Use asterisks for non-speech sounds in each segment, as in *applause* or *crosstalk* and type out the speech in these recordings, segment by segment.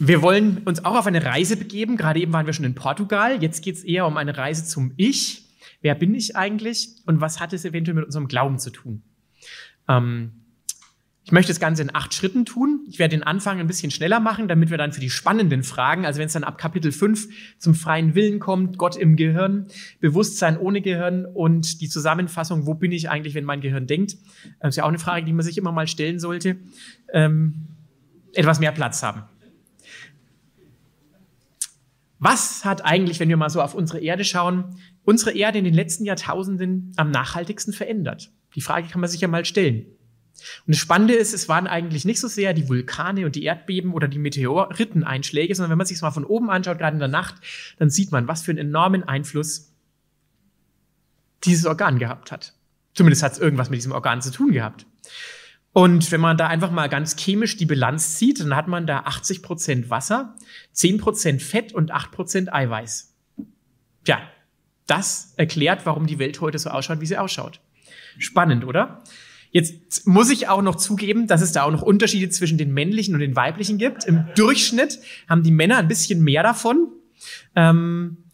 Wir wollen uns auch auf eine Reise begeben. Gerade eben waren wir schon in Portugal. Jetzt geht es eher um eine Reise zum Ich. Wer bin ich eigentlich und was hat es eventuell mit unserem Glauben zu tun? Ähm, ich möchte das Ganze in acht Schritten tun. Ich werde den Anfang ein bisschen schneller machen, damit wir dann für die spannenden Fragen, also wenn es dann ab Kapitel 5 zum freien Willen kommt, Gott im Gehirn, Bewusstsein ohne Gehirn und die Zusammenfassung, wo bin ich eigentlich, wenn mein Gehirn denkt, das ist ja auch eine Frage, die man sich immer mal stellen sollte, ähm, etwas mehr Platz haben. Was hat eigentlich, wenn wir mal so auf unsere Erde schauen, unsere Erde in den letzten Jahrtausenden am nachhaltigsten verändert? Die Frage kann man sich ja mal stellen. Und das Spannende ist, es waren eigentlich nicht so sehr die Vulkane und die Erdbeben oder die Meteoriteneinschläge, sondern wenn man sich es mal von oben anschaut, gerade in der Nacht, dann sieht man, was für einen enormen Einfluss dieses Organ gehabt hat. Zumindest hat es irgendwas mit diesem Organ zu tun gehabt. Und wenn man da einfach mal ganz chemisch die Bilanz zieht, dann hat man da 80 Prozent Wasser, 10 Prozent Fett und 8 Prozent Eiweiß. Tja, das erklärt, warum die Welt heute so ausschaut, wie sie ausschaut. Spannend, oder? Jetzt muss ich auch noch zugeben, dass es da auch noch Unterschiede zwischen den männlichen und den weiblichen gibt. Im Durchschnitt haben die Männer ein bisschen mehr davon. Ähm,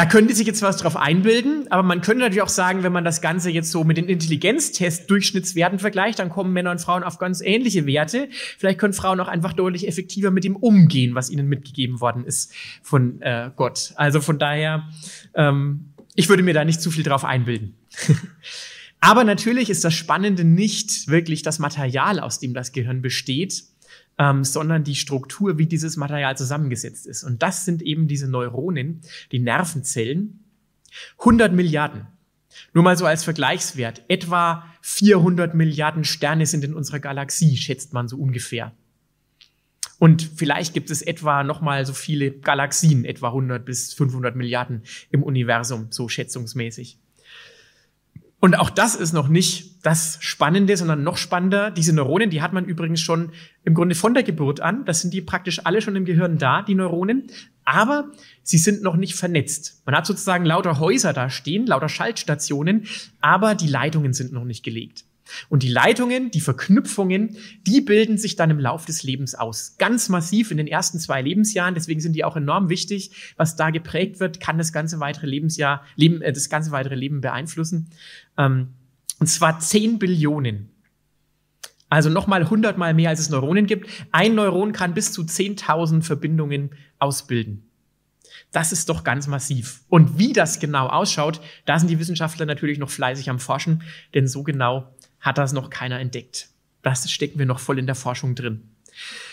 da könnte sich jetzt was drauf einbilden, aber man könnte natürlich auch sagen, wenn man das Ganze jetzt so mit den Intelligenztest-Durchschnittswerten vergleicht, dann kommen Männer und Frauen auf ganz ähnliche Werte. Vielleicht können Frauen auch einfach deutlich effektiver mit dem umgehen, was ihnen mitgegeben worden ist von äh, Gott. Also von daher, ähm, ich würde mir da nicht zu viel drauf einbilden. *laughs* aber natürlich ist das Spannende nicht wirklich das Material, aus dem das Gehirn besteht, ähm, sondern die Struktur, wie dieses Material zusammengesetzt ist. Und das sind eben diese Neuronen, die Nervenzellen. 100 Milliarden. Nur mal so als Vergleichswert. Etwa 400 Milliarden Sterne sind in unserer Galaxie, schätzt man so ungefähr. Und vielleicht gibt es etwa nochmal so viele Galaxien, etwa 100 bis 500 Milliarden im Universum, so schätzungsmäßig. Und auch das ist noch nicht das Spannende, sondern noch spannender. Diese Neuronen, die hat man übrigens schon im Grunde von der Geburt an. Das sind die praktisch alle schon im Gehirn da, die Neuronen. Aber sie sind noch nicht vernetzt. Man hat sozusagen lauter Häuser da stehen, lauter Schaltstationen, aber die Leitungen sind noch nicht gelegt. Und die Leitungen, die Verknüpfungen, die bilden sich dann im Lauf des Lebens aus. Ganz massiv in den ersten zwei Lebensjahren. Deswegen sind die auch enorm wichtig. Was da geprägt wird, kann das ganze weitere Lebensjahr, Leben, äh, das ganze weitere Leben beeinflussen. Ähm, und zwar 10 Billionen. Also nochmal 100 mal mehr, als es Neuronen gibt. Ein Neuron kann bis zu 10.000 Verbindungen ausbilden. Das ist doch ganz massiv. Und wie das genau ausschaut, da sind die Wissenschaftler natürlich noch fleißig am Forschen, denn so genau hat das noch keiner entdeckt. Das stecken wir noch voll in der Forschung drin.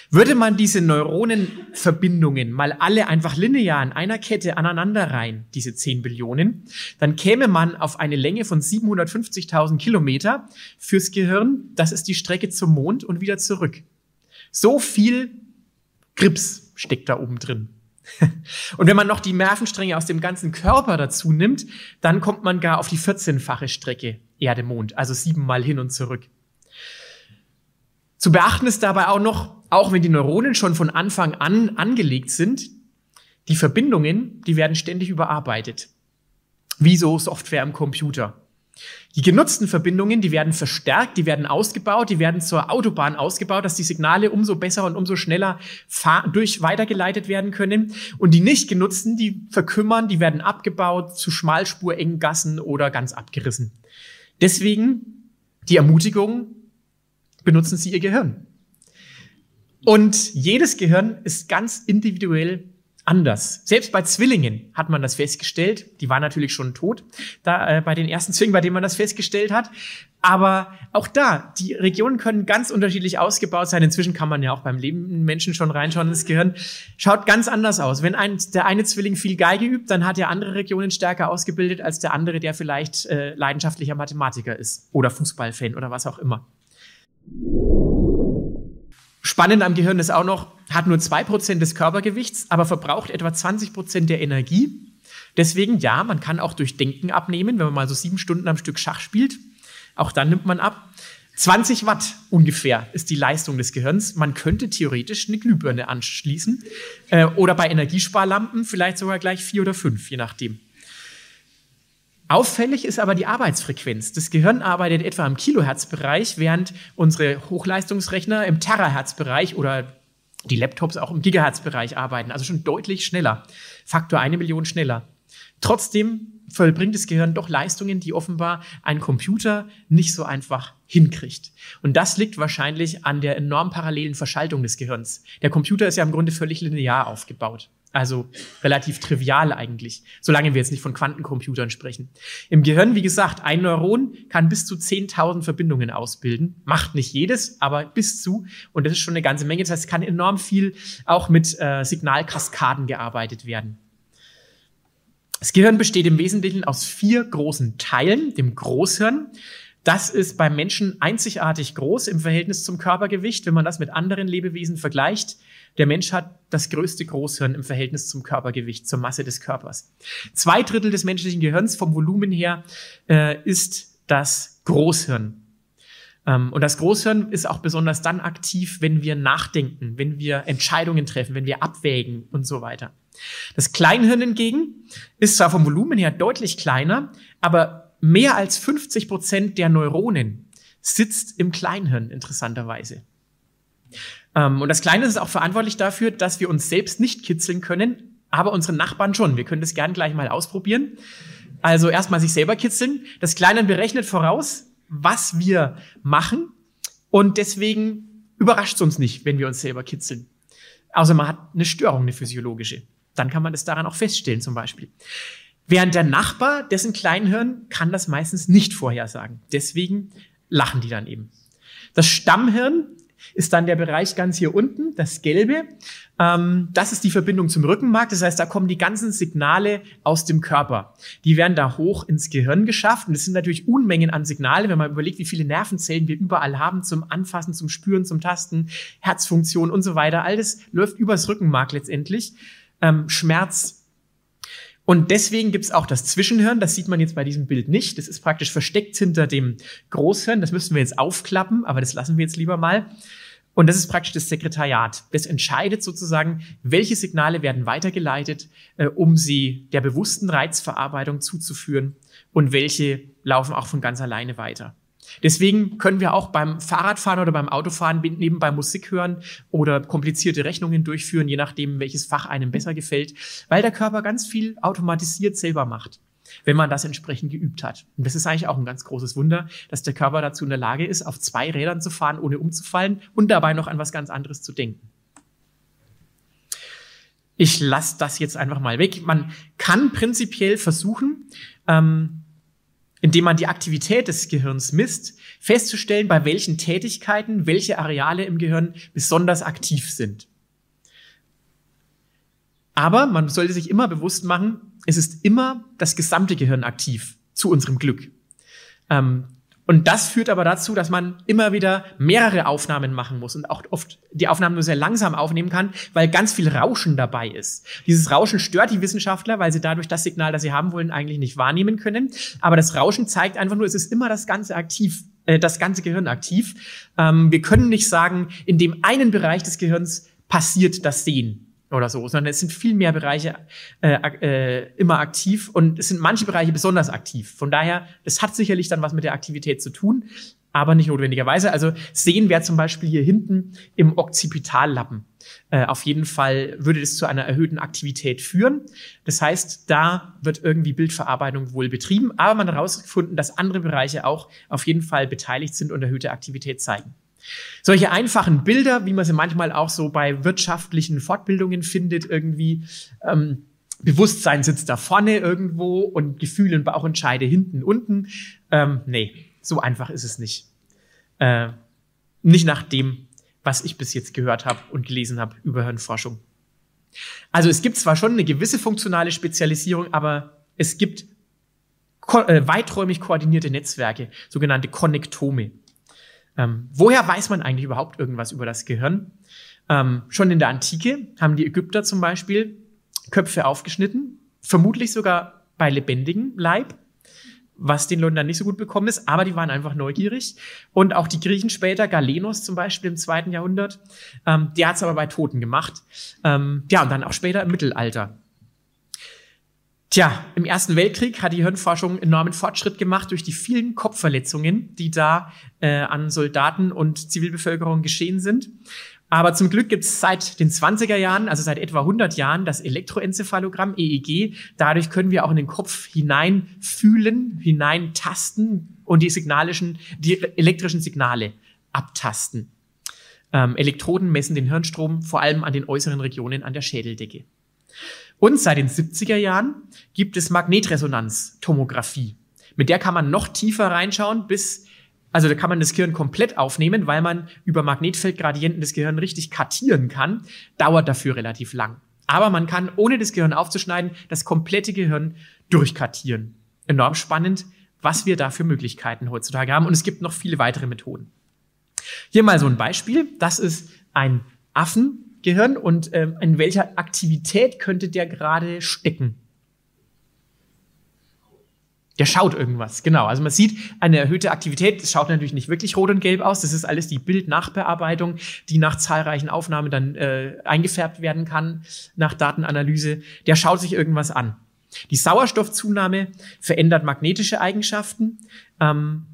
Würde man diese Neuronenverbindungen mal alle einfach linear in einer Kette aneinander rein, diese 10 Billionen, dann käme man auf eine Länge von 750.000 Kilometer fürs Gehirn. Das ist die Strecke zum Mond und wieder zurück. So viel Grips steckt da oben drin. Und wenn man noch die Nervenstränge aus dem ganzen Körper dazu nimmt, dann kommt man gar auf die 14-fache Strecke Erde-Mond, also siebenmal hin und zurück. Zu beachten ist dabei auch noch, auch wenn die Neuronen schon von Anfang an angelegt sind, die Verbindungen, die werden ständig überarbeitet. Wie so Software im Computer. Die genutzten Verbindungen, die werden verstärkt, die werden ausgebaut, die werden zur Autobahn ausgebaut, dass die Signale umso besser und umso schneller durch weitergeleitet werden können. Und die nicht genutzten, die verkümmern, die werden abgebaut zu Schmalspurengen Gassen oder ganz abgerissen. Deswegen die Ermutigung, benutzen Sie Ihr Gehirn. Und jedes Gehirn ist ganz individuell anders. Selbst bei Zwillingen hat man das festgestellt. Die waren natürlich schon tot, da äh, bei den ersten Zwillingen, bei denen man das festgestellt hat. Aber auch da, die Regionen können ganz unterschiedlich ausgebaut sein. Inzwischen kann man ja auch beim lebenden Menschen schon reinschauen ins Gehirn. Schaut ganz anders aus. Wenn ein, der eine Zwilling viel Geige übt, dann hat er andere Regionen stärker ausgebildet als der andere, der vielleicht äh, leidenschaftlicher Mathematiker ist oder Fußballfan oder was auch immer. Spannend am Gehirn ist auch noch, hat nur 2% des Körpergewichts, aber verbraucht etwa 20% der Energie. Deswegen, ja, man kann auch durch Denken abnehmen, wenn man mal so sieben Stunden am Stück Schach spielt. Auch dann nimmt man ab. 20 Watt ungefähr ist die Leistung des Gehirns. Man könnte theoretisch eine Glühbirne anschließen äh, oder bei Energiesparlampen vielleicht sogar gleich vier oder fünf, je nachdem. Auffällig ist aber die Arbeitsfrequenz. Das Gehirn arbeitet etwa im Kilohertzbereich, während unsere Hochleistungsrechner im Terahertzbereich oder die Laptops auch im Gigahertzbereich arbeiten, also schon deutlich schneller. Faktor eine Million schneller. Trotzdem vollbringt das Gehirn doch Leistungen, die offenbar ein Computer nicht so einfach hinkriegt. Und das liegt wahrscheinlich an der enorm parallelen Verschaltung des Gehirns. Der Computer ist ja im Grunde völlig linear aufgebaut. Also relativ trivial eigentlich, solange wir jetzt nicht von Quantencomputern sprechen. Im Gehirn, wie gesagt, ein Neuron kann bis zu 10.000 Verbindungen ausbilden. Macht nicht jedes, aber bis zu. Und das ist schon eine ganze Menge. Das heißt, es kann enorm viel auch mit äh, Signalkaskaden gearbeitet werden. Das Gehirn besteht im Wesentlichen aus vier großen Teilen, dem Großhirn. Das ist beim Menschen einzigartig groß im Verhältnis zum Körpergewicht, wenn man das mit anderen Lebewesen vergleicht. Der Mensch hat das größte Großhirn im Verhältnis zum Körpergewicht, zur Masse des Körpers. Zwei Drittel des menschlichen Gehirns vom Volumen her äh, ist das Großhirn. Ähm, und das Großhirn ist auch besonders dann aktiv, wenn wir nachdenken, wenn wir Entscheidungen treffen, wenn wir abwägen und so weiter. Das Kleinhirn hingegen ist zwar vom Volumen her deutlich kleiner, aber mehr als 50 Prozent der Neuronen sitzt im Kleinhirn, interessanterweise. Ähm, und das Kleine ist auch verantwortlich dafür, dass wir uns selbst nicht kitzeln können, aber unsere Nachbarn schon. Wir können das gern gleich mal ausprobieren. Also erstmal sich selber kitzeln. Das Kleine berechnet voraus, was wir machen und deswegen überrascht es uns nicht, wenn wir uns selber kitzeln. Außer man hat eine Störung, eine physiologische. Dann kann man das daran auch feststellen zum Beispiel. Während der Nachbar, dessen Kleinhirn, kann das meistens nicht vorhersagen. Deswegen lachen die dann eben. Das Stammhirn ist dann der Bereich ganz hier unten, das Gelbe. Ähm, das ist die Verbindung zum Rückenmark. Das heißt, da kommen die ganzen Signale aus dem Körper. Die werden da hoch ins Gehirn geschafft. Und es sind natürlich Unmengen an Signale, wenn man überlegt, wie viele Nervenzellen wir überall haben zum Anfassen, zum Spüren, zum Tasten, Herzfunktion und so weiter. All das läuft übers Rückenmark letztendlich. Ähm, Schmerz, und deswegen gibt's auch das Zwischenhirn, das sieht man jetzt bei diesem Bild nicht. Das ist praktisch versteckt hinter dem Großhirn. Das müssten wir jetzt aufklappen, aber das lassen wir jetzt lieber mal. Und das ist praktisch das Sekretariat. Das entscheidet sozusagen, welche Signale werden weitergeleitet, äh, um sie der bewussten Reizverarbeitung zuzuführen und welche laufen auch von ganz alleine weiter. Deswegen können wir auch beim Fahrradfahren oder beim Autofahren nebenbei Musik hören oder komplizierte Rechnungen durchführen, je nachdem, welches Fach einem besser gefällt, weil der Körper ganz viel automatisiert selber macht, wenn man das entsprechend geübt hat. Und das ist eigentlich auch ein ganz großes Wunder, dass der Körper dazu in der Lage ist, auf zwei Rädern zu fahren, ohne umzufallen und dabei noch an was ganz anderes zu denken. Ich lasse das jetzt einfach mal weg. Man kann prinzipiell versuchen, ähm, indem man die Aktivität des Gehirns misst, festzustellen, bei welchen Tätigkeiten welche Areale im Gehirn besonders aktiv sind. Aber man sollte sich immer bewusst machen, es ist immer das gesamte Gehirn aktiv zu unserem Glück. Ähm, und das führt aber dazu, dass man immer wieder mehrere Aufnahmen machen muss und auch oft die Aufnahmen nur sehr langsam aufnehmen kann, weil ganz viel Rauschen dabei ist. Dieses Rauschen stört die Wissenschaftler, weil sie dadurch das Signal, das sie haben wollen, eigentlich nicht wahrnehmen können. Aber das Rauschen zeigt einfach nur, es ist immer das ganze aktiv, äh, das ganze Gehirn aktiv. Ähm, wir können nicht sagen, in dem einen Bereich des Gehirns passiert das Sehen oder so, sondern es sind viel mehr Bereiche äh, äh, immer aktiv und es sind manche Bereiche besonders aktiv. Von daher, es hat sicherlich dann was mit der Aktivität zu tun, aber nicht notwendigerweise. Also sehen wir zum Beispiel hier hinten im Occipitallappen. Äh, auf jeden Fall würde das zu einer erhöhten Aktivität führen. Das heißt, da wird irgendwie Bildverarbeitung wohl betrieben, aber man hat herausgefunden, dass andere Bereiche auch auf jeden Fall beteiligt sind und erhöhte Aktivität zeigen. Solche einfachen Bilder, wie man sie manchmal auch so bei wirtschaftlichen Fortbildungen findet, irgendwie ähm, Bewusstsein sitzt da vorne irgendwo und Gefühle und Bauchentscheide hinten unten. Ähm, nee, so einfach ist es nicht. Äh, nicht nach dem, was ich bis jetzt gehört habe und gelesen habe über Hirnforschung. Also es gibt zwar schon eine gewisse funktionale Spezialisierung, aber es gibt ko äh, weiträumig koordinierte Netzwerke, sogenannte Konnektome. Ähm, woher weiß man eigentlich überhaupt irgendwas über das Gehirn? Ähm, schon in der Antike haben die Ägypter zum Beispiel Köpfe aufgeschnitten, vermutlich sogar bei lebendigem Leib, was den Leuten dann nicht so gut bekommen ist, aber die waren einfach neugierig. Und auch die Griechen später, Galenos zum Beispiel im zweiten Jahrhundert, ähm, der hat es aber bei Toten gemacht. Ähm, ja, und dann auch später im Mittelalter. Tja, im Ersten Weltkrieg hat die Hirnforschung enormen Fortschritt gemacht durch die vielen Kopfverletzungen, die da äh, an Soldaten und Zivilbevölkerung geschehen sind. Aber zum Glück gibt es seit den 20er Jahren, also seit etwa 100 Jahren, das Elektroenzephalogramm, EEG. Dadurch können wir auch in den Kopf hinein fühlen, hinein und die signalischen, die elektrischen Signale abtasten. Ähm, Elektroden messen den Hirnstrom vor allem an den äußeren Regionen an der Schädeldecke. Und seit den 70er Jahren gibt es Magnetresonanztomographie. Mit der kann man noch tiefer reinschauen, bis, also da kann man das Gehirn komplett aufnehmen, weil man über Magnetfeldgradienten das Gehirn richtig kartieren kann. Dauert dafür relativ lang. Aber man kann, ohne das Gehirn aufzuschneiden, das komplette Gehirn durchkartieren. Enorm spannend, was wir da für Möglichkeiten heutzutage haben. Und es gibt noch viele weitere Methoden. Hier mal so ein Beispiel. Das ist ein Affen, Gehirn und ähm, in welcher Aktivität könnte der gerade stecken? Der schaut irgendwas, genau. Also man sieht eine erhöhte Aktivität. Das schaut natürlich nicht wirklich rot und gelb aus. Das ist alles die Bildnachbearbeitung, die nach zahlreichen Aufnahmen dann äh, eingefärbt werden kann, nach Datenanalyse. Der schaut sich irgendwas an. Die Sauerstoffzunahme verändert magnetische Eigenschaften ähm,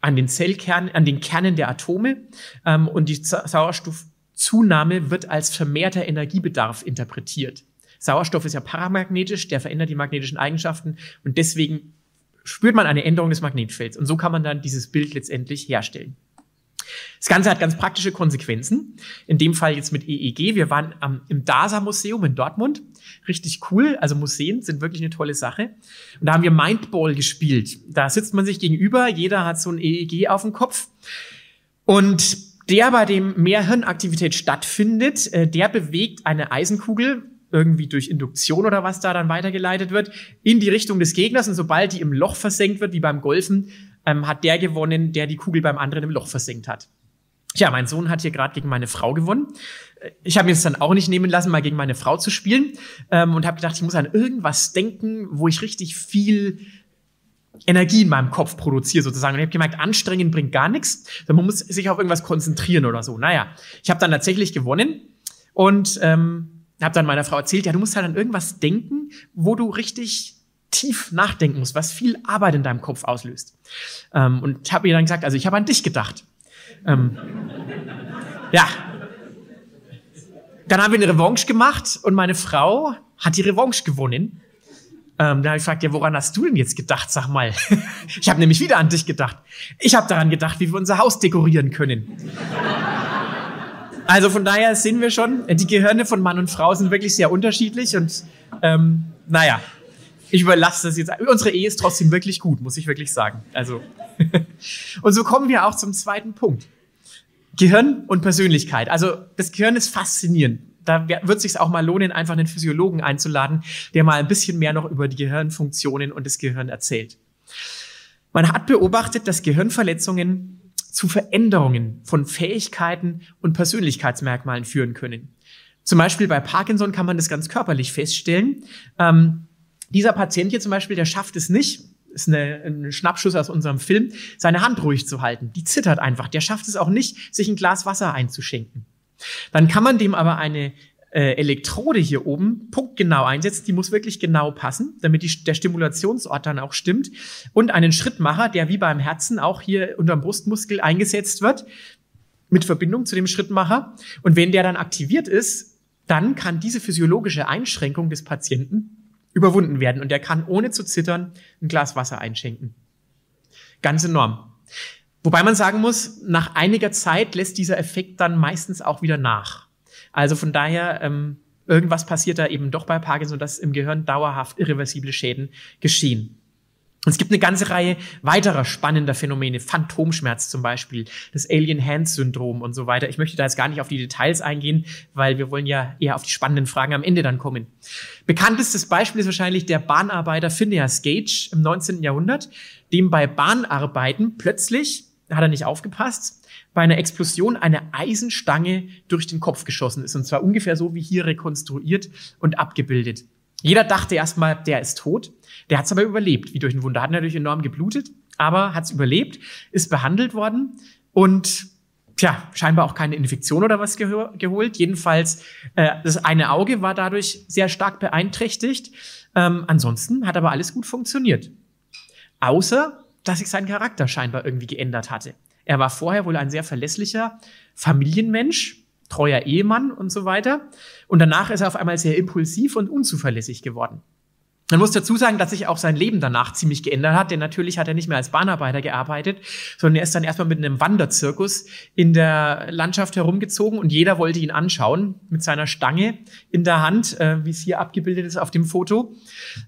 an den Zellkernen, an den Kernen der Atome ähm, und die Sauerstoff Zunahme wird als vermehrter Energiebedarf interpretiert. Sauerstoff ist ja paramagnetisch, der verändert die magnetischen Eigenschaften und deswegen spürt man eine Änderung des Magnetfelds. Und so kann man dann dieses Bild letztendlich herstellen. Das Ganze hat ganz praktische Konsequenzen. In dem Fall jetzt mit EEG. Wir waren am, im DASA-Museum in Dortmund. Richtig cool. Also Museen sind wirklich eine tolle Sache. Und da haben wir Mindball gespielt. Da sitzt man sich gegenüber. Jeder hat so ein EEG auf dem Kopf. Und der, bei dem mehr Hirnaktivität stattfindet, äh, der bewegt eine Eisenkugel irgendwie durch Induktion oder was da dann weitergeleitet wird, in die Richtung des Gegners. Und sobald die im Loch versenkt wird, wie beim Golfen, ähm, hat der gewonnen, der die Kugel beim anderen im Loch versenkt hat. Tja, mein Sohn hat hier gerade gegen meine Frau gewonnen. Äh, ich habe mir es dann auch nicht nehmen lassen, mal gegen meine Frau zu spielen ähm, und habe gedacht, ich muss an irgendwas denken, wo ich richtig viel Energie in meinem Kopf produziere sozusagen. Und ich habe gemerkt, anstrengen bringt gar nichts. Man muss sich auf irgendwas konzentrieren oder so. Naja, ich habe dann tatsächlich gewonnen und ähm, habe dann meiner Frau erzählt, ja, du musst halt an irgendwas denken, wo du richtig tief nachdenken musst, was viel Arbeit in deinem Kopf auslöst. Ähm, und habe ihr dann gesagt, also ich habe an dich gedacht. Ähm, ja. Dann haben wir eine Revanche gemacht und meine Frau hat die Revanche gewonnen ähm, da habe ich gefragt, ja, woran hast du denn jetzt gedacht? Sag mal. *laughs* ich habe nämlich wieder an dich gedacht. Ich habe daran gedacht, wie wir unser Haus dekorieren können. *laughs* also von daher sehen wir schon, die Gehirne von Mann und Frau sind wirklich sehr unterschiedlich und ähm, naja, ich überlasse das jetzt. Unsere Ehe ist trotzdem wirklich gut, muss ich wirklich sagen. Also *laughs* und so kommen wir auch zum zweiten Punkt. Gehirn und Persönlichkeit. Also das Gehirn ist faszinierend da wird sich auch mal lohnen, einfach einen Physiologen einzuladen, der mal ein bisschen mehr noch über die Gehirnfunktionen und das Gehirn erzählt. Man hat beobachtet, dass Gehirnverletzungen zu Veränderungen von Fähigkeiten und Persönlichkeitsmerkmalen führen können. Zum Beispiel bei Parkinson kann man das ganz körperlich feststellen. Ähm, dieser Patient hier zum Beispiel, der schafft es nicht, ist eine, ein Schnappschuss aus unserem Film, seine Hand ruhig zu halten. Die zittert einfach. Der schafft es auch nicht, sich ein Glas Wasser einzuschenken. Dann kann man dem aber eine äh, Elektrode hier oben punktgenau einsetzen, die muss wirklich genau passen, damit die, der Stimulationsort dann auch stimmt. Und einen Schrittmacher, der wie beim Herzen auch hier unterm Brustmuskel eingesetzt wird, mit Verbindung zu dem Schrittmacher. Und wenn der dann aktiviert ist, dann kann diese physiologische Einschränkung des Patienten überwunden werden und der kann ohne zu zittern ein Glas Wasser einschenken. Ganz enorm. Wobei man sagen muss, nach einiger Zeit lässt dieser Effekt dann meistens auch wieder nach. Also von daher, ähm, irgendwas passiert da eben doch bei Parkinson, dass im Gehirn dauerhaft irreversible Schäden geschehen. Und es gibt eine ganze Reihe weiterer spannender Phänomene, Phantomschmerz zum Beispiel, das Alien-Hand-Syndrom und so weiter. Ich möchte da jetzt gar nicht auf die Details eingehen, weil wir wollen ja eher auf die spannenden Fragen am Ende dann kommen. Bekanntestes Beispiel ist wahrscheinlich der Bahnarbeiter Phineas Gage im 19. Jahrhundert, dem bei Bahnarbeiten plötzlich hat er nicht aufgepasst, bei einer Explosion eine Eisenstange durch den Kopf geschossen ist. Und zwar ungefähr so wie hier rekonstruiert und abgebildet. Jeder dachte erstmal, der ist tot. Der hat es aber überlebt, wie durch ein Wunder. Hat natürlich enorm geblutet, aber hat es überlebt, ist behandelt worden und tja, scheinbar auch keine Infektion oder was geholt. Jedenfalls, äh, das eine Auge war dadurch sehr stark beeinträchtigt. Ähm, ansonsten hat aber alles gut funktioniert. Außer, dass sich sein Charakter scheinbar irgendwie geändert hatte. Er war vorher wohl ein sehr verlässlicher Familienmensch, treuer Ehemann und so weiter. Und danach ist er auf einmal sehr impulsiv und unzuverlässig geworden. Man muss dazu sagen, dass sich auch sein Leben danach ziemlich geändert hat, denn natürlich hat er nicht mehr als Bahnarbeiter gearbeitet, sondern er ist dann erstmal mit einem Wanderzirkus in der Landschaft herumgezogen und jeder wollte ihn anschauen mit seiner Stange in der Hand, äh, wie es hier abgebildet ist auf dem Foto.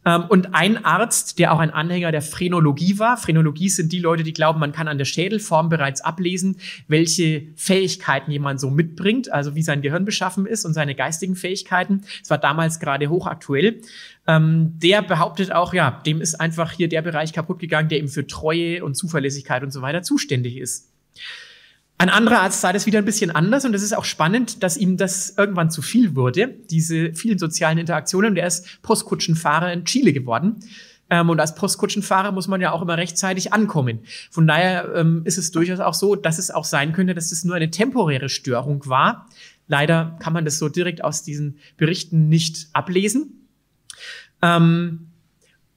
Ähm, und ein Arzt, der auch ein Anhänger der Phrenologie war, Phrenologie sind die Leute, die glauben, man kann an der Schädelform bereits ablesen, welche Fähigkeiten jemand so mitbringt, also wie sein Gehirn beschaffen ist und seine geistigen Fähigkeiten. Es war damals gerade hochaktuell. Ähm, der behauptet auch, ja, dem ist einfach hier der Bereich kaputt gegangen, der eben für Treue und Zuverlässigkeit und so weiter zuständig ist. Ein anderer Arzt sah das wieder ein bisschen anders und es ist auch spannend, dass ihm das irgendwann zu viel wurde, diese vielen sozialen Interaktionen. Und er ist Postkutschenfahrer in Chile geworden. Ähm, und als Postkutschenfahrer muss man ja auch immer rechtzeitig ankommen. Von daher ähm, ist es durchaus auch so, dass es auch sein könnte, dass es nur eine temporäre Störung war. Leider kann man das so direkt aus diesen Berichten nicht ablesen. Ähm,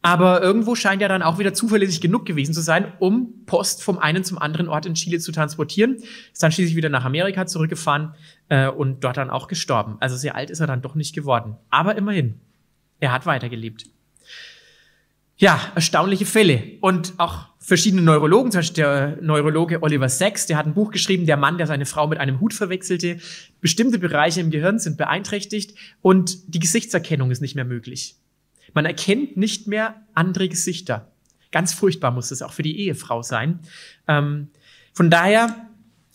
aber irgendwo scheint ja dann auch wieder zuverlässig genug gewesen zu sein, um Post vom einen zum anderen Ort in Chile zu transportieren. Ist dann schließlich wieder nach Amerika zurückgefahren äh, und dort dann auch gestorben. Also sehr alt ist er dann doch nicht geworden. Aber immerhin, er hat weitergelebt. Ja, erstaunliche Fälle. Und auch verschiedene Neurologen, zum Beispiel der Neurologe Oliver Sacks, der hat ein Buch geschrieben, der Mann, der seine Frau mit einem Hut verwechselte. Bestimmte Bereiche im Gehirn sind beeinträchtigt und die Gesichtserkennung ist nicht mehr möglich. Man erkennt nicht mehr andere Gesichter. Ganz furchtbar muss es auch für die Ehefrau sein. Ähm, von daher,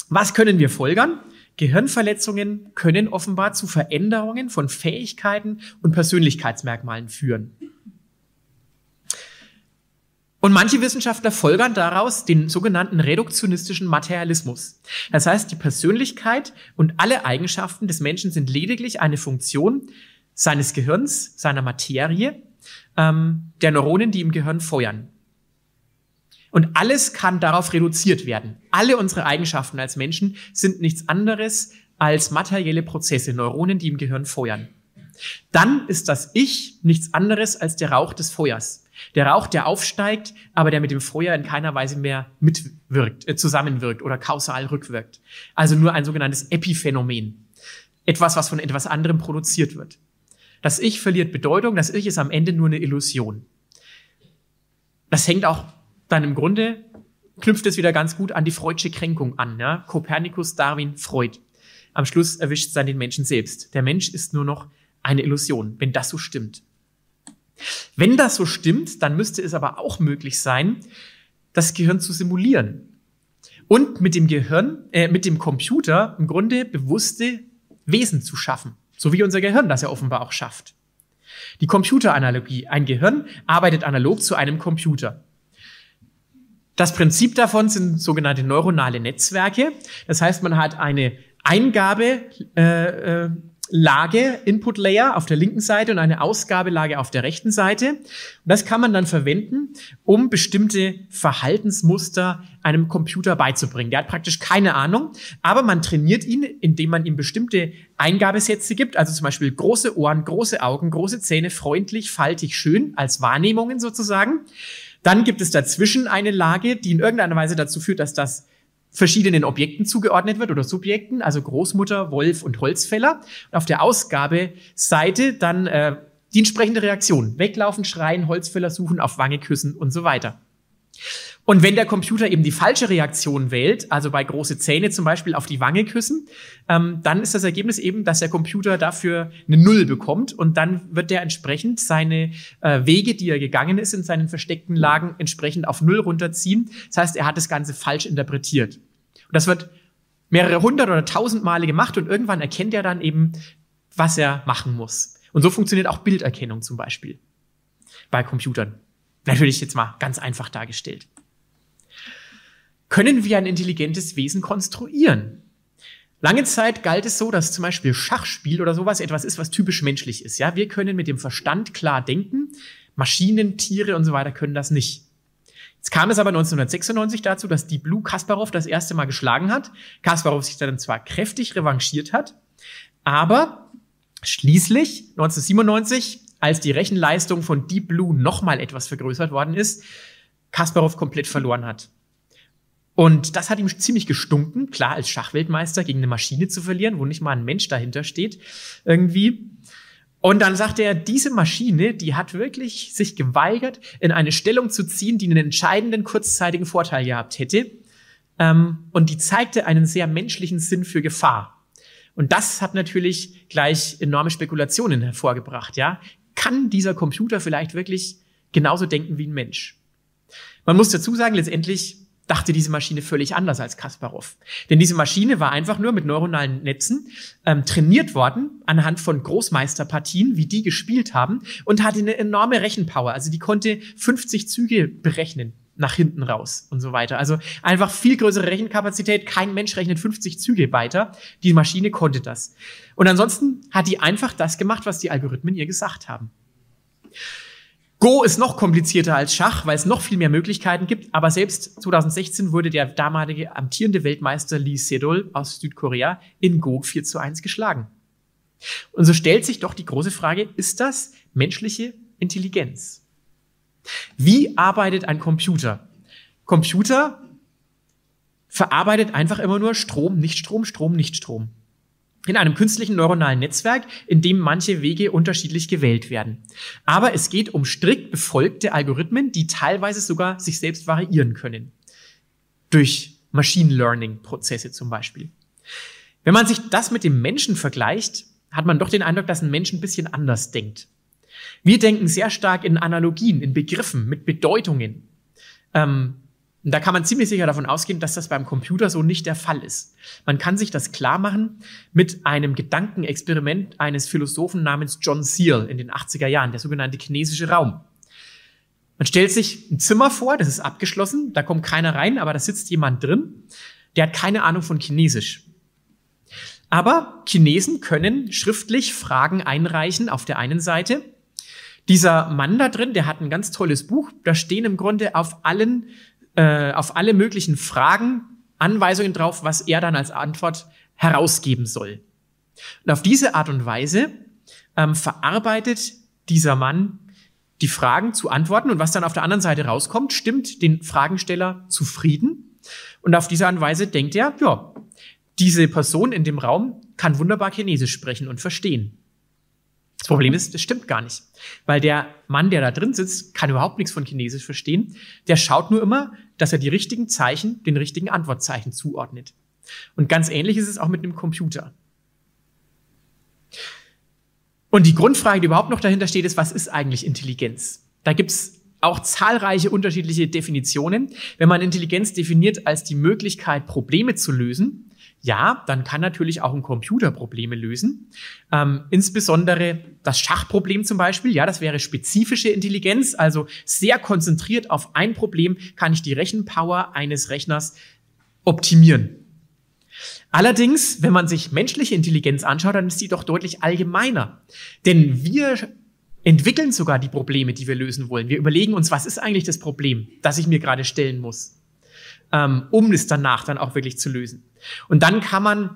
was können wir folgern? Gehirnverletzungen können offenbar zu Veränderungen von Fähigkeiten und Persönlichkeitsmerkmalen führen. Und manche Wissenschaftler folgern daraus den sogenannten reduktionistischen Materialismus. Das heißt, die Persönlichkeit und alle Eigenschaften des Menschen sind lediglich eine Funktion seines Gehirns, seiner Materie, ähm, der Neuronen, die im Gehirn feuern. Und alles kann darauf reduziert werden. Alle unsere Eigenschaften als Menschen sind nichts anderes als materielle Prozesse, Neuronen, die im Gehirn feuern. Dann ist das Ich nichts anderes als der Rauch des Feuers. Der Rauch, der aufsteigt, aber der mit dem Feuer in keiner Weise mehr mitwirkt, äh, zusammenwirkt oder kausal rückwirkt. Also nur ein sogenanntes Epiphänomen. Etwas, was von etwas anderem produziert wird. Das Ich verliert Bedeutung, das Ich ist am Ende nur eine Illusion. Das hängt auch dann im Grunde, knüpft es wieder ganz gut an die Freudsche Kränkung an. Ja? Kopernikus, Darwin, Freud. Am Schluss erwischt es dann den Menschen selbst. Der Mensch ist nur noch eine Illusion, wenn das so stimmt. Wenn das so stimmt, dann müsste es aber auch möglich sein, das Gehirn zu simulieren. Und mit dem Gehirn, äh, mit dem Computer im Grunde bewusste Wesen zu schaffen. So wie unser Gehirn das ja offenbar auch schafft. Die Computeranalogie. Ein Gehirn arbeitet analog zu einem Computer. Das Prinzip davon sind sogenannte neuronale Netzwerke. Das heißt, man hat eine Eingabe, äh, äh, Lage, Input Layer auf der linken Seite und eine Ausgabelage auf der rechten Seite. Und das kann man dann verwenden, um bestimmte Verhaltensmuster einem Computer beizubringen. Der hat praktisch keine Ahnung, aber man trainiert ihn, indem man ihm bestimmte Eingabesätze gibt, also zum Beispiel große Ohren, große Augen, große Zähne, freundlich, faltig, schön, als Wahrnehmungen sozusagen. Dann gibt es dazwischen eine Lage, die in irgendeiner Weise dazu führt, dass das verschiedenen Objekten zugeordnet wird oder Subjekten, also Großmutter, Wolf und Holzfäller. Und auf der Ausgabeseite dann äh, die entsprechende Reaktion. Weglaufen, schreien, Holzfäller suchen, auf Wange küssen und so weiter. Und wenn der Computer eben die falsche Reaktion wählt, also bei große Zähne zum Beispiel auf die Wange küssen, ähm, dann ist das Ergebnis eben, dass der Computer dafür eine Null bekommt und dann wird der entsprechend seine äh, Wege, die er gegangen ist in seinen versteckten Lagen, entsprechend auf Null runterziehen. Das heißt, er hat das Ganze falsch interpretiert. Und das wird mehrere hundert oder tausend Male gemacht und irgendwann erkennt er dann eben, was er machen muss. Und so funktioniert auch Bilderkennung zum Beispiel bei Computern. Natürlich jetzt mal ganz einfach dargestellt. können wir ein intelligentes Wesen konstruieren? Lange Zeit galt es so, dass zum Beispiel Schachspiel oder sowas etwas ist, was typisch menschlich ist. Ja, wir können mit dem Verstand klar denken. Maschinen, Tiere und so weiter können das nicht. Jetzt kam es aber 1996 dazu, dass die Blue Kasparov das erste Mal geschlagen hat. Kasparov sich dann zwar kräftig revanchiert hat, aber schließlich 1997, als die Rechenleistung von Deep Blue nochmal etwas vergrößert worden ist, Kasparov komplett verloren hat. Und das hat ihm ziemlich gestunken, klar, als Schachweltmeister gegen eine Maschine zu verlieren, wo nicht mal ein Mensch dahinter steht, irgendwie. Und dann sagt er, diese Maschine, die hat wirklich sich geweigert, in eine Stellung zu ziehen, die einen entscheidenden kurzzeitigen Vorteil gehabt hätte. Ähm, und die zeigte einen sehr menschlichen Sinn für Gefahr. Und das hat natürlich gleich enorme Spekulationen hervorgebracht, ja. Kann dieser Computer vielleicht wirklich genauso denken wie ein Mensch? Man muss dazu sagen, letztendlich dachte diese Maschine völlig anders als Kasparov. Denn diese Maschine war einfach nur mit neuronalen Netzen ähm, trainiert worden anhand von Großmeisterpartien, wie die gespielt haben und hatte eine enorme Rechenpower. Also die konnte 50 Züge berechnen nach hinten raus und so weiter. Also einfach viel größere Rechenkapazität. Kein Mensch rechnet 50 Züge weiter. Die Maschine konnte das. Und ansonsten hat die einfach das gemacht, was die Algorithmen ihr gesagt haben. Go ist noch komplizierter als Schach, weil es noch viel mehr Möglichkeiten gibt. Aber selbst 2016 wurde der damalige amtierende Weltmeister Lee Sedol aus Südkorea in Go 4 zu 1 geschlagen. Und so stellt sich doch die große Frage, ist das menschliche Intelligenz? Wie arbeitet ein Computer? Computer verarbeitet einfach immer nur Strom, nicht Strom, Strom, nicht Strom in einem künstlichen neuronalen Netzwerk, in dem manche Wege unterschiedlich gewählt werden. Aber es geht um strikt befolgte Algorithmen, die teilweise sogar sich selbst variieren können. Durch Machine Learning Prozesse zum Beispiel. Wenn man sich das mit dem Menschen vergleicht, hat man doch den Eindruck, dass ein Mensch ein bisschen anders denkt. Wir denken sehr stark in Analogien, in Begriffen, mit Bedeutungen. Ähm, und da kann man ziemlich sicher davon ausgehen, dass das beim Computer so nicht der Fall ist. Man kann sich das klar machen mit einem Gedankenexperiment eines Philosophen namens John Searle in den 80er Jahren, der sogenannte chinesische Raum. Man stellt sich ein Zimmer vor, das ist abgeschlossen, da kommt keiner rein, aber da sitzt jemand drin, der hat keine Ahnung von Chinesisch. Aber Chinesen können schriftlich Fragen einreichen auf der einen Seite. Dieser Mann da drin, der hat ein ganz tolles Buch, da stehen im Grunde auf allen äh, auf alle möglichen Fragen Anweisungen drauf, was er dann als Antwort herausgeben soll. Und auf diese Art und Weise ähm, verarbeitet dieser Mann die Fragen zu Antworten und was dann auf der anderen Seite rauskommt, stimmt den Fragensteller zufrieden. Und auf diese Art und Weise denkt er, ja, diese Person in dem Raum kann wunderbar Chinesisch sprechen und verstehen. Das Problem ist, das stimmt gar nicht. Weil der Mann, der da drin sitzt, kann überhaupt nichts von Chinesisch verstehen. Der schaut nur immer, dass er die richtigen Zeichen, den richtigen Antwortzeichen zuordnet. Und ganz ähnlich ist es auch mit einem Computer. Und die Grundfrage, die überhaupt noch dahinter steht, ist, was ist eigentlich Intelligenz? Da gibt's auch zahlreiche unterschiedliche Definitionen. Wenn man Intelligenz definiert als die Möglichkeit, Probleme zu lösen, ja, dann kann natürlich auch ein Computer Probleme lösen. Ähm, insbesondere das Schachproblem zum Beispiel, ja, das wäre spezifische Intelligenz, also sehr konzentriert auf ein Problem kann ich die Rechenpower eines Rechners optimieren. Allerdings, wenn man sich menschliche Intelligenz anschaut, dann ist die doch deutlich allgemeiner. Denn wir entwickeln sogar die Probleme, die wir lösen wollen. Wir überlegen uns, was ist eigentlich das Problem, das ich mir gerade stellen muss ähm, um es danach dann auch wirklich zu lösen. Und dann kann man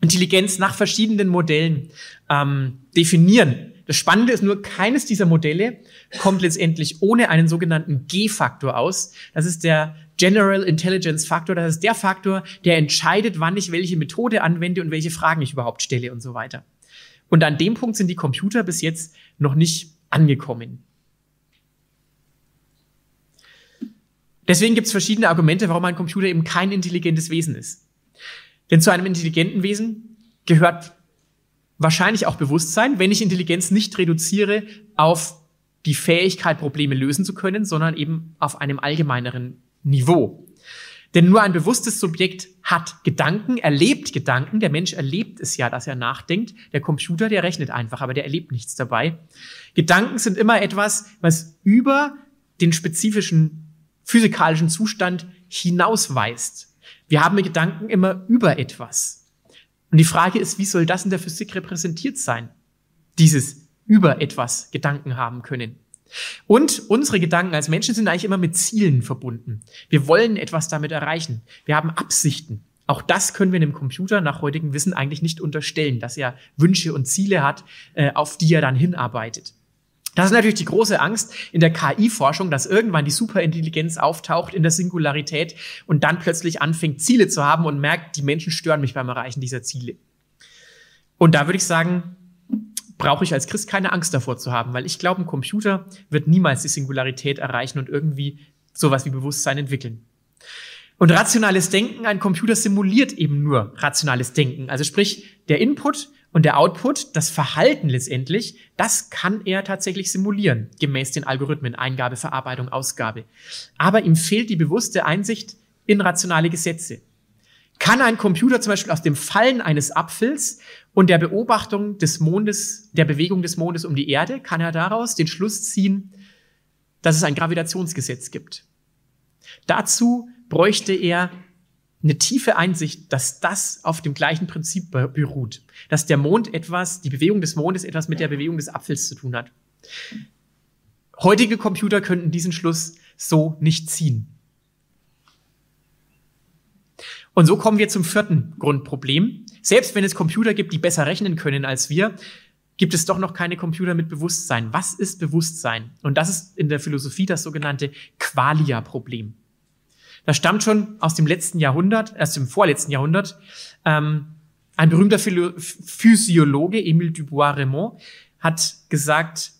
Intelligenz nach verschiedenen Modellen ähm, definieren. Das Spannende ist nur, keines dieser Modelle kommt letztendlich ohne einen sogenannten G-Faktor aus. Das ist der General Intelligence Faktor. Das ist der Faktor, der entscheidet, wann ich welche Methode anwende und welche Fragen ich überhaupt stelle und so weiter. Und an dem Punkt sind die Computer bis jetzt noch nicht angekommen. Deswegen gibt es verschiedene Argumente, warum ein Computer eben kein intelligentes Wesen ist. Denn zu einem intelligenten Wesen gehört wahrscheinlich auch Bewusstsein, wenn ich Intelligenz nicht reduziere auf die Fähigkeit, Probleme lösen zu können, sondern eben auf einem allgemeineren Niveau. Denn nur ein bewusstes Subjekt hat Gedanken, erlebt Gedanken. Der Mensch erlebt es ja, dass er nachdenkt. Der Computer, der rechnet einfach, aber der erlebt nichts dabei. Gedanken sind immer etwas, was über den spezifischen physikalischen Zustand hinausweist. Wir haben Gedanken immer über etwas. Und die Frage ist, wie soll das in der Physik repräsentiert sein? Dieses über etwas Gedanken haben können. Und unsere Gedanken als Menschen sind eigentlich immer mit Zielen verbunden. Wir wollen etwas damit erreichen. Wir haben Absichten. Auch das können wir einem Computer nach heutigem Wissen eigentlich nicht unterstellen, dass er Wünsche und Ziele hat, äh, auf die er dann hinarbeitet. Das ist natürlich die große Angst in der KI-Forschung, dass irgendwann die Superintelligenz auftaucht in der Singularität und dann plötzlich anfängt, Ziele zu haben und merkt, die Menschen stören mich beim Erreichen dieser Ziele. Und da würde ich sagen, brauche ich als Christ keine Angst davor zu haben, weil ich glaube, ein Computer wird niemals die Singularität erreichen und irgendwie sowas wie Bewusstsein entwickeln. Und rationales Denken, ein Computer simuliert eben nur rationales Denken. Also sprich, der Input und der Output, das Verhalten letztendlich, das kann er tatsächlich simulieren, gemäß den Algorithmen Eingabe, Verarbeitung, Ausgabe. Aber ihm fehlt die bewusste Einsicht in rationale Gesetze. Kann ein Computer zum Beispiel aus dem Fallen eines Apfels und der Beobachtung des Mondes, der Bewegung des Mondes um die Erde, kann er daraus den Schluss ziehen, dass es ein Gravitationsgesetz gibt. Dazu bräuchte er eine tiefe Einsicht, dass das auf dem gleichen Prinzip beruht, dass der Mond etwas, die Bewegung des Mondes etwas mit der Bewegung des Apfels zu tun hat. Heutige Computer könnten diesen Schluss so nicht ziehen. Und so kommen wir zum vierten Grundproblem. Selbst wenn es Computer gibt, die besser rechnen können als wir, gibt es doch noch keine Computer mit Bewusstsein. Was ist Bewusstsein? Und das ist in der Philosophie das sogenannte Qualia-Problem. Das stammt schon aus dem letzten Jahrhundert, erst im vorletzten Jahrhundert. Ähm, ein berühmter Physiologe, Emile Dubois-Raymond, hat gesagt,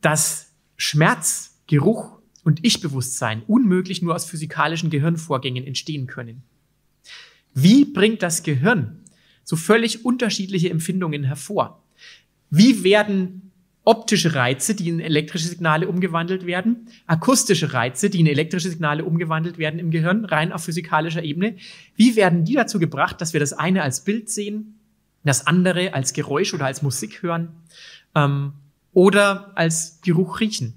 dass Schmerz, Geruch und Ich-Bewusstsein unmöglich nur aus physikalischen Gehirnvorgängen entstehen können. Wie bringt das Gehirn so völlig unterschiedliche Empfindungen hervor? Wie werden optische Reize, die in elektrische Signale umgewandelt werden, akustische Reize, die in elektrische Signale umgewandelt werden im Gehirn, rein auf physikalischer Ebene. Wie werden die dazu gebracht, dass wir das eine als Bild sehen, das andere als Geräusch oder als Musik hören ähm, oder als Geruch riechen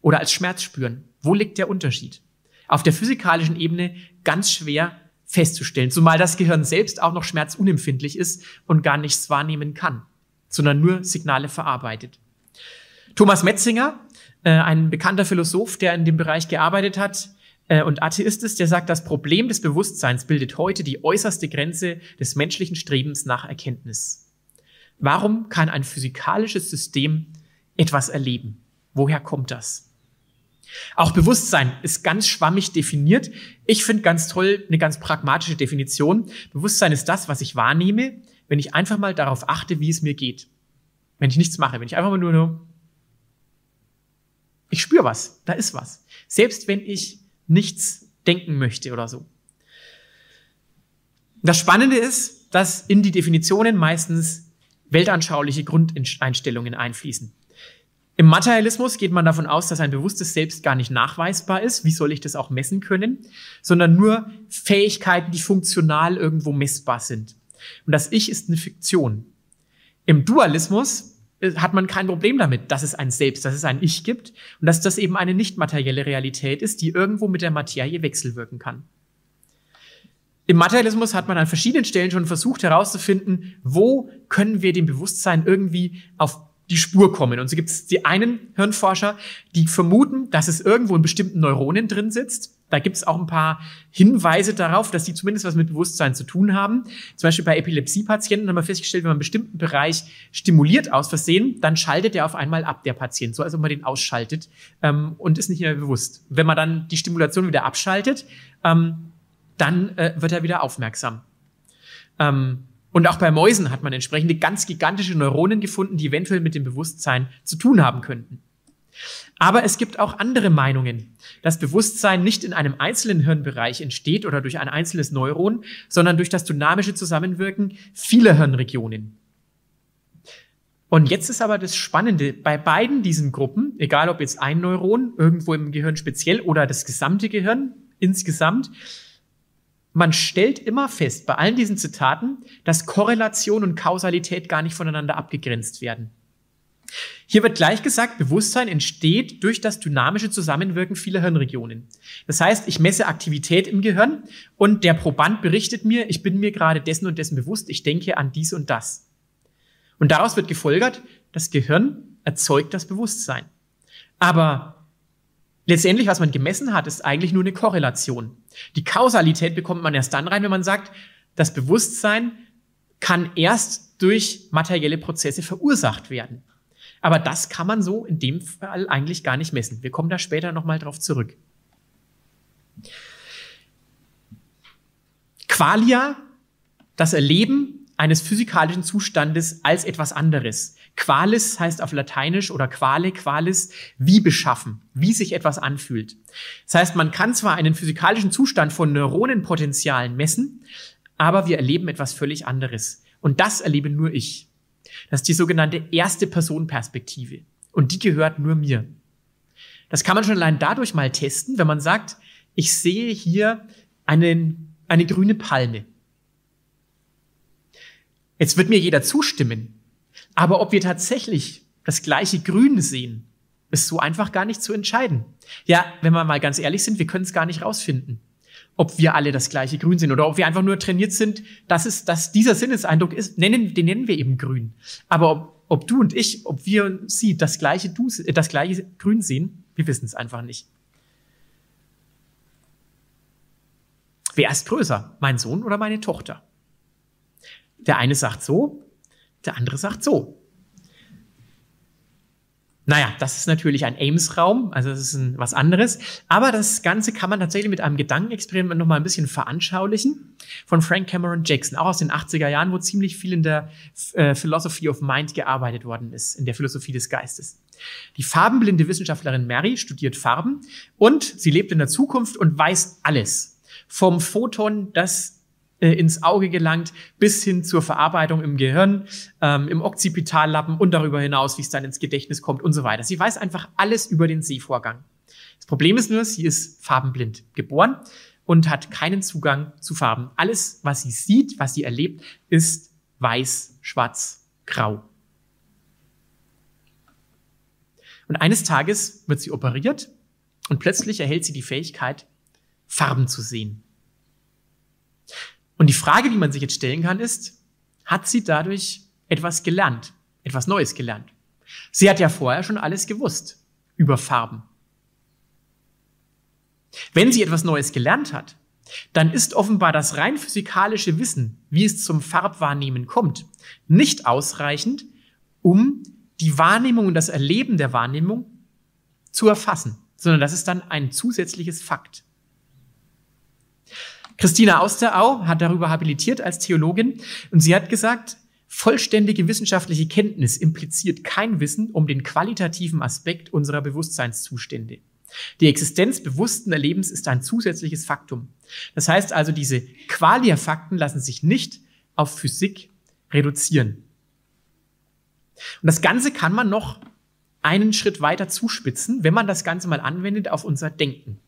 oder als Schmerz spüren? Wo liegt der Unterschied? Auf der physikalischen Ebene ganz schwer festzustellen, zumal das Gehirn selbst auch noch schmerzunempfindlich ist und gar nichts wahrnehmen kann, sondern nur Signale verarbeitet. Thomas Metzinger, äh, ein bekannter Philosoph, der in dem Bereich gearbeitet hat äh, und Atheist ist, der sagt, das Problem des Bewusstseins bildet heute die äußerste Grenze des menschlichen Strebens nach Erkenntnis. Warum kann ein physikalisches System etwas erleben? Woher kommt das? Auch Bewusstsein ist ganz schwammig definiert. Ich finde ganz toll eine ganz pragmatische Definition. Bewusstsein ist das, was ich wahrnehme, wenn ich einfach mal darauf achte, wie es mir geht. Wenn ich nichts mache, wenn ich einfach mal nur, nur ich spüre was, da ist was. Selbst wenn ich nichts denken möchte oder so. Das Spannende ist, dass in die Definitionen meistens weltanschauliche Grundeinstellungen einfließen. Im Materialismus geht man davon aus, dass ein bewusstes Selbst gar nicht nachweisbar ist. Wie soll ich das auch messen können? Sondern nur Fähigkeiten, die funktional irgendwo messbar sind. Und das Ich ist eine Fiktion. Im Dualismus hat man kein Problem damit, dass es ein Selbst, dass es ein Ich gibt und dass das eben eine nicht materielle Realität ist, die irgendwo mit der Materie wechselwirken kann. Im Materialismus hat man an verschiedenen Stellen schon versucht herauszufinden, wo können wir dem Bewusstsein irgendwie auf die Spur kommen. Und so gibt es die einen Hirnforscher, die vermuten, dass es irgendwo in bestimmten Neuronen drin sitzt. Da gibt es auch ein paar Hinweise darauf, dass die zumindest was mit Bewusstsein zu tun haben. Zum Beispiel bei Epilepsie-Patienten haben wir festgestellt, wenn man einen bestimmten Bereich stimuliert aus Versehen, dann schaltet er auf einmal ab, der Patient, so als ob man den ausschaltet ähm, und ist nicht mehr bewusst. Wenn man dann die Stimulation wieder abschaltet, ähm, dann äh, wird er wieder aufmerksam. Ähm, und auch bei Mäusen hat man entsprechende ganz gigantische Neuronen gefunden, die eventuell mit dem Bewusstsein zu tun haben könnten. Aber es gibt auch andere Meinungen. Das Bewusstsein nicht in einem einzelnen Hirnbereich entsteht oder durch ein einzelnes Neuron, sondern durch das dynamische Zusammenwirken vieler Hirnregionen. Und jetzt ist aber das Spannende, bei beiden diesen Gruppen, egal ob jetzt ein Neuron irgendwo im Gehirn speziell oder das gesamte Gehirn insgesamt, man stellt immer fest, bei allen diesen Zitaten, dass Korrelation und Kausalität gar nicht voneinander abgegrenzt werden. Hier wird gleich gesagt, Bewusstsein entsteht durch das dynamische Zusammenwirken vieler Hirnregionen. Das heißt, ich messe Aktivität im Gehirn und der Proband berichtet mir, ich bin mir gerade dessen und dessen bewusst, ich denke an dies und das. Und daraus wird gefolgert, das Gehirn erzeugt das Bewusstsein. Aber letztendlich, was man gemessen hat, ist eigentlich nur eine Korrelation. Die Kausalität bekommt man erst dann rein, wenn man sagt, das Bewusstsein kann erst durch materielle Prozesse verursacht werden. Aber das kann man so in dem Fall eigentlich gar nicht messen. Wir kommen da später nochmal drauf zurück. Qualia, das Erleben eines physikalischen Zustandes als etwas anderes. Qualis heißt auf Lateinisch oder quale, qualis, wie beschaffen, wie sich etwas anfühlt. Das heißt, man kann zwar einen physikalischen Zustand von Neuronenpotenzialen messen, aber wir erleben etwas völlig anderes. Und das erlebe nur ich. Das ist die sogenannte erste Personenperspektive. Und die gehört nur mir. Das kann man schon allein dadurch mal testen, wenn man sagt, ich sehe hier einen, eine grüne Palme. Jetzt wird mir jeder zustimmen. Aber ob wir tatsächlich das gleiche Grün sehen, ist so einfach gar nicht zu entscheiden. Ja, wenn wir mal ganz ehrlich sind, wir können es gar nicht rausfinden ob wir alle das gleiche Grün sind oder ob wir einfach nur trainiert sind, dass es, dass dieser Sinneseindruck ist, nennen, den nennen wir eben Grün. Aber ob, ob du und ich, ob wir sie das gleiche, du, äh, das gleiche Grün sehen, wir wissen es einfach nicht. Wer ist größer? Mein Sohn oder meine Tochter? Der eine sagt so, der andere sagt so. Naja, das ist natürlich ein Ames-Raum, also das ist ein, was anderes. Aber das Ganze kann man tatsächlich mit einem Gedankenexperiment noch mal ein bisschen veranschaulichen. Von Frank Cameron Jackson, auch aus den 80er Jahren, wo ziemlich viel in der äh, Philosophy of Mind gearbeitet worden ist, in der Philosophie des Geistes. Die farbenblinde Wissenschaftlerin Mary studiert Farben und sie lebt in der Zukunft und weiß alles. Vom Photon, das äh, ins Auge gelangt, bis hin zur Verarbeitung im Gehirn, ähm, im Occipitallappen und darüber hinaus, wie es dann ins Gedächtnis kommt und so weiter. Sie weiß einfach alles über den Sehvorgang. Das Problem ist nur, sie ist farbenblind geboren und hat keinen Zugang zu Farben. Alles, was sie sieht, was sie erlebt, ist weiß, schwarz, grau. Und eines Tages wird sie operiert und plötzlich erhält sie die Fähigkeit, Farben zu sehen. Und die Frage, die man sich jetzt stellen kann, ist, hat sie dadurch etwas gelernt, etwas Neues gelernt? Sie hat ja vorher schon alles gewusst über Farben. Wenn sie etwas Neues gelernt hat, dann ist offenbar das rein physikalische Wissen, wie es zum Farbwahrnehmen kommt, nicht ausreichend, um die Wahrnehmung und das Erleben der Wahrnehmung zu erfassen, sondern das ist dann ein zusätzliches Fakt. Christina Austerau hat darüber habilitiert als Theologin und sie hat gesagt, vollständige wissenschaftliche Kenntnis impliziert kein Wissen um den qualitativen Aspekt unserer Bewusstseinszustände. Die Existenz bewussten Erlebens ist ein zusätzliches Faktum. Das heißt also, diese Qualia-Fakten lassen sich nicht auf Physik reduzieren. Und das Ganze kann man noch einen Schritt weiter zuspitzen, wenn man das Ganze mal anwendet auf unser Denken.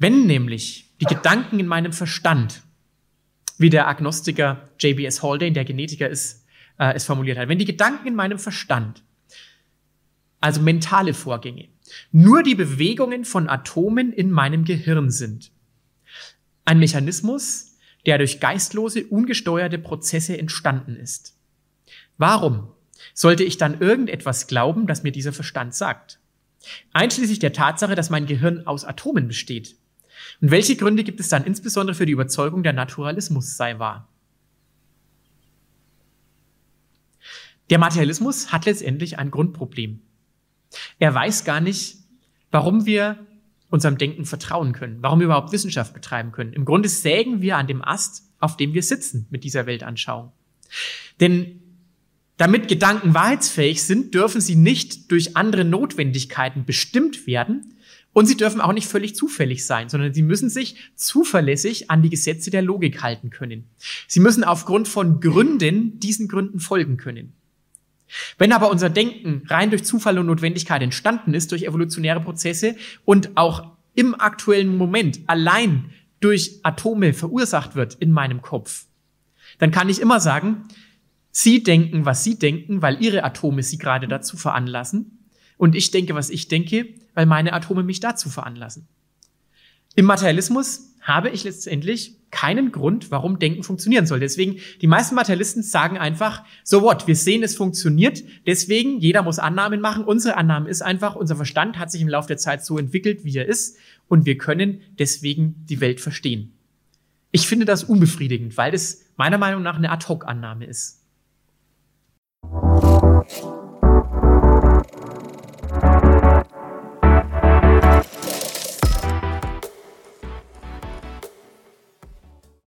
Wenn nämlich die Gedanken in meinem Verstand, wie der Agnostiker JBS Haldane, der Genetiker ist, äh, es formuliert hat, wenn die Gedanken in meinem Verstand, also mentale Vorgänge, nur die Bewegungen von Atomen in meinem Gehirn sind, ein Mechanismus, der durch geistlose, ungesteuerte Prozesse entstanden ist. Warum sollte ich dann irgendetwas glauben, das mir dieser Verstand sagt? Einschließlich der Tatsache, dass mein Gehirn aus Atomen besteht. Und welche Gründe gibt es dann insbesondere für die Überzeugung, der Naturalismus sei wahr? Der Materialismus hat letztendlich ein Grundproblem. Er weiß gar nicht, warum wir unserem Denken vertrauen können, warum wir überhaupt Wissenschaft betreiben können. Im Grunde sägen wir an dem Ast, auf dem wir sitzen mit dieser Weltanschauung. Denn damit Gedanken wahrheitsfähig sind, dürfen sie nicht durch andere Notwendigkeiten bestimmt werden, und sie dürfen auch nicht völlig zufällig sein, sondern sie müssen sich zuverlässig an die Gesetze der Logik halten können. Sie müssen aufgrund von Gründen diesen Gründen folgen können. Wenn aber unser Denken rein durch Zufall und Notwendigkeit entstanden ist, durch evolutionäre Prozesse und auch im aktuellen Moment allein durch Atome verursacht wird in meinem Kopf, dann kann ich immer sagen, Sie denken, was Sie denken, weil Ihre Atome Sie gerade dazu veranlassen. Und ich denke, was ich denke, weil meine Atome mich dazu veranlassen. Im Materialismus habe ich letztendlich keinen Grund, warum Denken funktionieren soll. Deswegen, die meisten Materialisten sagen einfach, so what, wir sehen, es funktioniert, deswegen, jeder muss Annahmen machen. Unsere Annahme ist einfach, unser Verstand hat sich im Laufe der Zeit so entwickelt, wie er ist, und wir können deswegen die Welt verstehen. Ich finde das unbefriedigend, weil es meiner Meinung nach eine Ad-Hoc-Annahme ist.